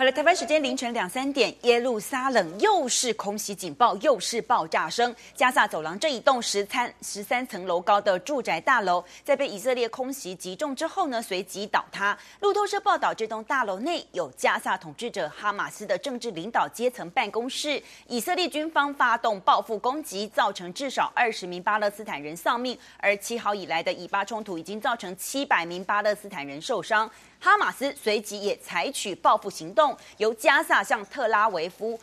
好了，台湾时间凌晨两三点，耶路撒冷又是空袭警报，又是爆炸声。加萨走廊这一栋十三十三层楼高的住宅大楼，在被以色列空袭击中之后呢，随即倒塌。路透社报道，这栋大楼内有加萨统治者哈马斯的政治领导阶层办公室。以色列军方发动报复攻击，造成至少二十名巴勒斯坦人丧命，而七号以来的以巴冲突已经造成七百名巴勒斯坦人受伤。哈马斯随即也采取报复行动，由加萨向特拉维夫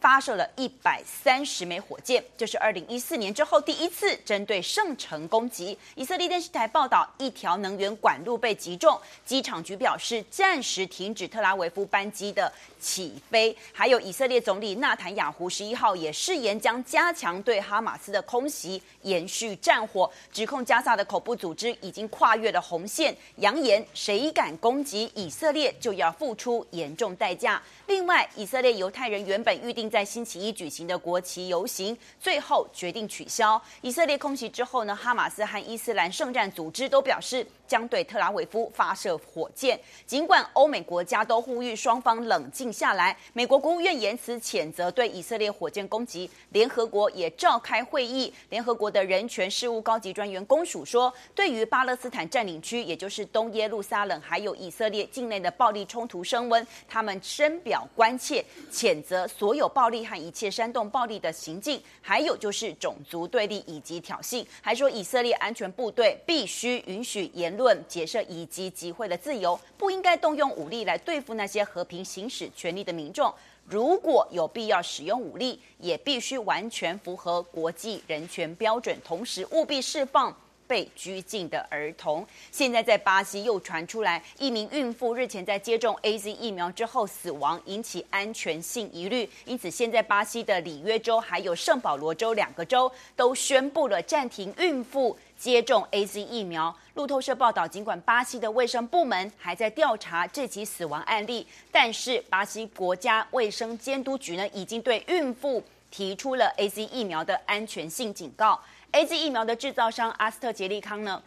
发射了一百三十枚火箭，这是二零一四年之后第一次针对圣城攻击。以色列电视台报道，一条能源管路被击中，机场局表示暂时停止特拉维夫班机的起飞。还有以色列总理纳坦雅胡十一号也誓言将加强对哈马斯的空袭，延续战火，指控加萨的恐怖组织已经跨越了红线，扬言谁敢攻击以色列就要付出严重代价。另外，以色列犹太人原本预定在星期一举行的国旗游行，最后决定取消。以色列空袭之后呢，哈马斯和伊斯兰圣战组织都表示将对特拉维夫发射火箭。尽管欧美国家都呼吁双方冷静下来，美国国务院言辞谴责对以色列火箭攻击，联合国也召开会议，联合国的人权事务高级专员公署说，对于巴勒斯坦占领区，也就是东耶路撒冷，还有以色列境内的暴力冲突升温，他们深表关切，谴责所有暴力和一切煽动暴力的行径，还有就是种族对立以及挑衅，还说以色列安全部队必须允许言论、结社以及集会的自由，不应该动用武力来对付那些和平行使权利的民众。如果有必要使用武力，也必须完全符合国际人权标准，同时务必释放被拘禁的儿童。现在在巴西又传出来一名孕妇日前在接种 AZ 疫苗之后死亡，引起安全性疑虑。因此，现在巴西的里约州还有圣保罗州两个州都宣布了暂停孕妇接种 AZ 疫苗。路透社报道，尽管巴西的卫生部门还在调查这起死亡案例，但是巴西国家卫生监督局呢，已经对孕妇提出了 AZ 疫苗的安全性警告。AZ 疫苗的制造商阿斯特捷利康呢，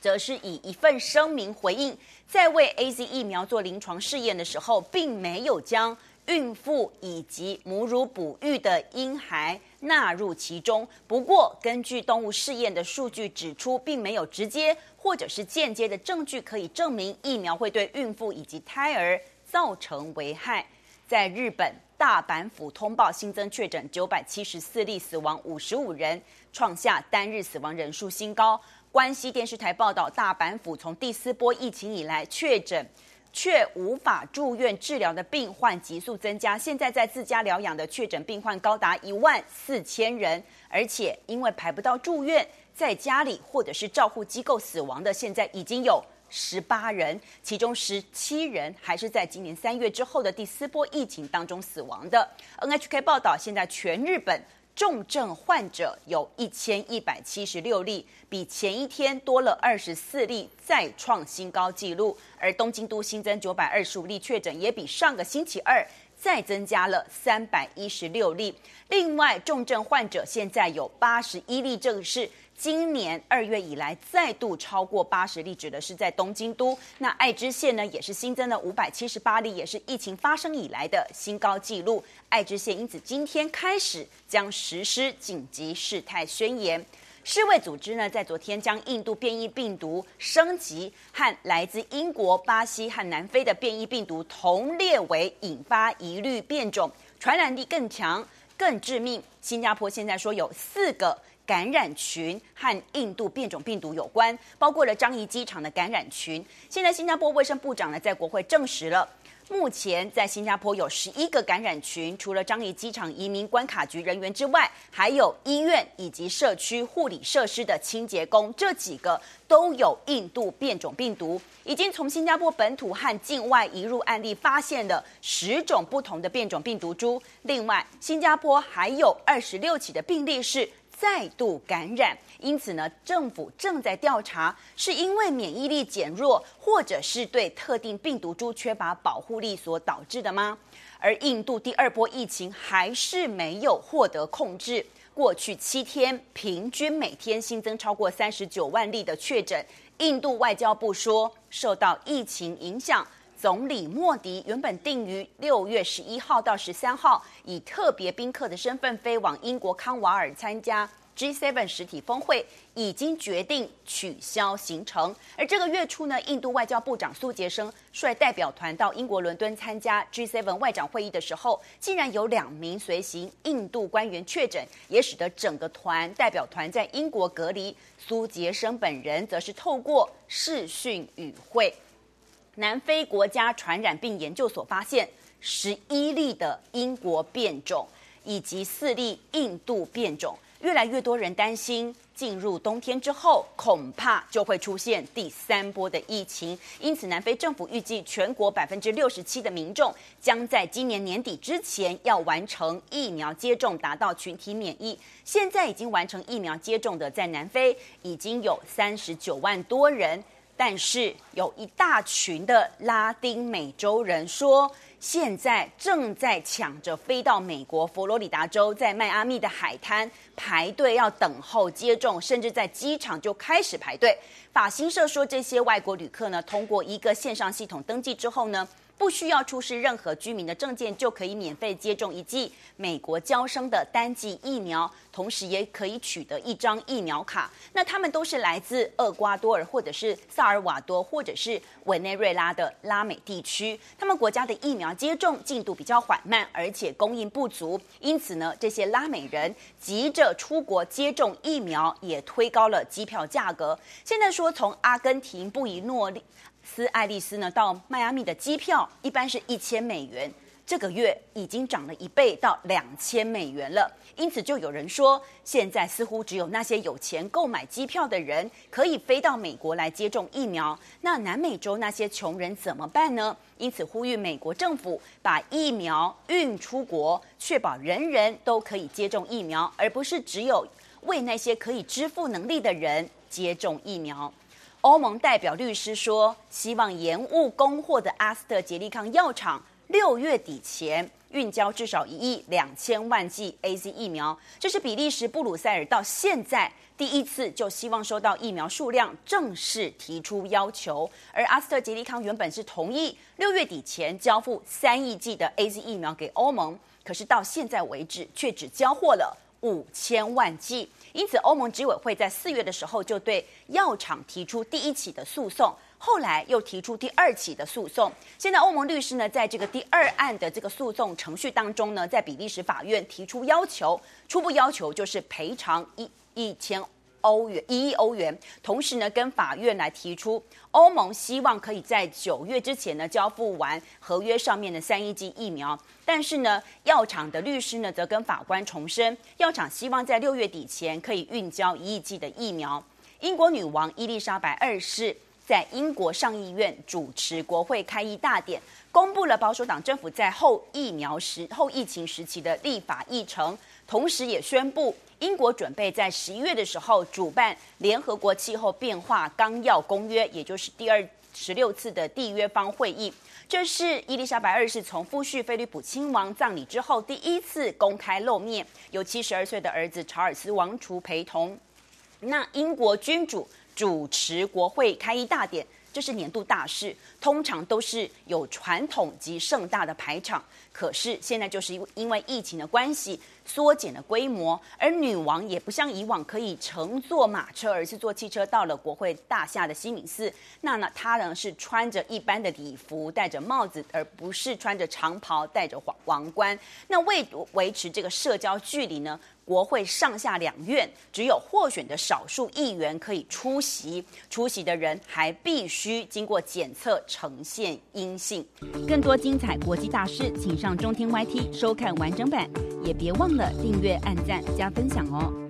则是以一份声明回应，在为 AZ 疫苗做临床试验的时候，并没有将孕妇以及母乳哺育的婴孩纳入其中。不过，根据动物试验的数据指出，并没有直接或者是间接的证据可以证明疫苗会对孕妇以及胎儿造成危害。在日本大阪府通报新增确诊九百七十四例，死亡五十五人，创下单日死亡人数新高。关西电视台报道，大阪府从第四波疫情以来确诊。却无法住院治疗的病患急速增加，现在在自家疗养的确诊病患高达一万四千人，而且因为排不到住院，在家里或者是照护机构死亡的，现在已经有十八人，其中十七人还是在今年三月之后的第四波疫情当中死亡的。NHK 报道，现在全日本。重症患者有一千一百七十六例，比前一天多了二十四例，再创新高纪录。而东京都新增九百二十五例确诊，也比上个星期二再增加了三百一十六例。另外，重症患者现在有八十一例，这个是。今年二月以来再度超过八十例，指的是在东京都。那爱知县呢，也是新增了五百七十八例，也是疫情发生以来的新高纪录。爱知县因此今天开始将实施紧急事态宣言。世卫组织呢，在昨天将印度变异病毒升级和来自英国、巴西和南非的变异病毒同列为引发疑虑变种，传染力更强、更致命。新加坡现在说有四个。感染群和印度变种病毒有关，包括了樟宜机场的感染群。现在新加坡卫生部长呢，在国会证实了，目前在新加坡有十一个感染群，除了樟宜机场移民关卡局人员之外，还有医院以及社区护理设施的清洁工，这几个都有印度变种病毒。已经从新加坡本土和境外移入案例发现了十种不同的变种病毒株。另外，新加坡还有二十六起的病例是。再度感染，因此呢，政府正在调查，是因为免疫力减弱，或者是对特定病毒株缺乏保护力所导致的吗？而印度第二波疫情还是没有获得控制，过去七天平均每天新增超过三十九万例的确诊，印度外交部说，受到疫情影响，总理莫迪原本定于六月十一号到十三号以特别宾客的身份飞往英国康瓦尔参加。G7 实体峰会已经决定取消行程，而这个月初呢，印度外交部长苏杰生率代表团到英国伦敦参加 G7 外长会议的时候，竟然有两名随行印度官员确诊，也使得整个团代表团在英国隔离。苏杰生本人则是透过视讯与会。南非国家传染病研究所发现十一例的英国变种，以及四例印度变种。越来越多人担心，进入冬天之后，恐怕就会出现第三波的疫情。因此，南非政府预计全国百分之六十七的民众将在今年年底之前要完成疫苗接种，达到群体免疫。现在已经完成疫苗接种的，在南非已经有三十九万多人，但是有一大群的拉丁美洲人说，现在正在抢着飞到美国佛罗里达州，在迈阿密的海滩排队要等候接种，甚至在机场就开始排队。法新社说，这些外国旅客呢，通过一个线上系统登记之后呢，不需要出示任何居民的证件，就可以免费接种一剂美国娇生的单剂疫苗，同时也可以取得一张疫苗卡。那他们都是来自厄瓜多尔，或者是萨尔瓦多，或者是委内瑞拉的拉美地区。他们国家的疫苗接种进度比较缓慢，而且供应不足，因此呢，这些拉美人急着出国接种疫苗，也推高了机票价格。现在说从阿根廷布宜诺利。斯爱丽丝呢，到迈阿密的机票一般是一千美元，这个月已经涨了一倍到两千美元了。因此，就有人说，现在似乎只有那些有钱购买机票的人可以飞到美国来接种疫苗。那南美洲那些穷人怎么办呢？因此，呼吁美国政府把疫苗运出国，确保人人都可以接种疫苗，而不是只有为那些可以支付能力的人接种疫苗。欧盟代表律师说，希望延误供货的阿斯特捷利康药厂六月底前运交至少一亿两千万剂 AZ 疫苗。这是比利时布鲁塞尔到现在第一次就希望收到疫苗数量正式提出要求。而阿斯特捷利康原本是同意六月底前交付三亿剂的 AZ 疫苗给欧盟，可是到现在为止却只交货了五千万剂。因此，欧盟执委会在四月的时候就对药厂提出第一起的诉讼，后来又提出第二起的诉讼。现在，欧盟律师呢，在这个第二案的这个诉讼程序当中呢，在比利时法院提出要求，初步要求就是赔偿一一千欧元，一亿欧元。同时呢，跟法院来提出，欧盟希望可以在九月之前呢交付完合约上面的三亿剂疫苗。但是呢，药厂的律师呢，则跟法官重申，药厂希望在六月底前可以运交一亿剂的疫苗。英国女王伊丽莎白二世在英国上议院主持国会开议大典，公布了保守党政府在后疫苗时后疫情时期的立法议程，同时也宣布英国准备在十一月的时候主办联合国气候变化纲要公约，也就是第二十六次的缔约方会议。这是伊丽莎白二世从夫婿菲利普亲王葬礼之后第一次公开露面，有七十二岁的儿子查尔斯王储陪同。那英国君主主持国会开议大典，这是年度大事，通常都是有传统及盛大的排场。可是现在就是因因为疫情的关系。缩减了规模，而女王也不像以往可以乘坐马车，而是坐汽车到了国会大厦的西敏寺。那呢，她呢是穿着一般的礼服，戴着帽子，而不是穿着长袍，戴着皇王冠。那为维持这个社交距离呢，国会上下两院只有获选的少数议员可以出席，出席的人还必须经过检测，呈现阴性。更多精彩国际大师，请上中天 YT 收看完整版，也别忘了订阅、按赞、加分享哦。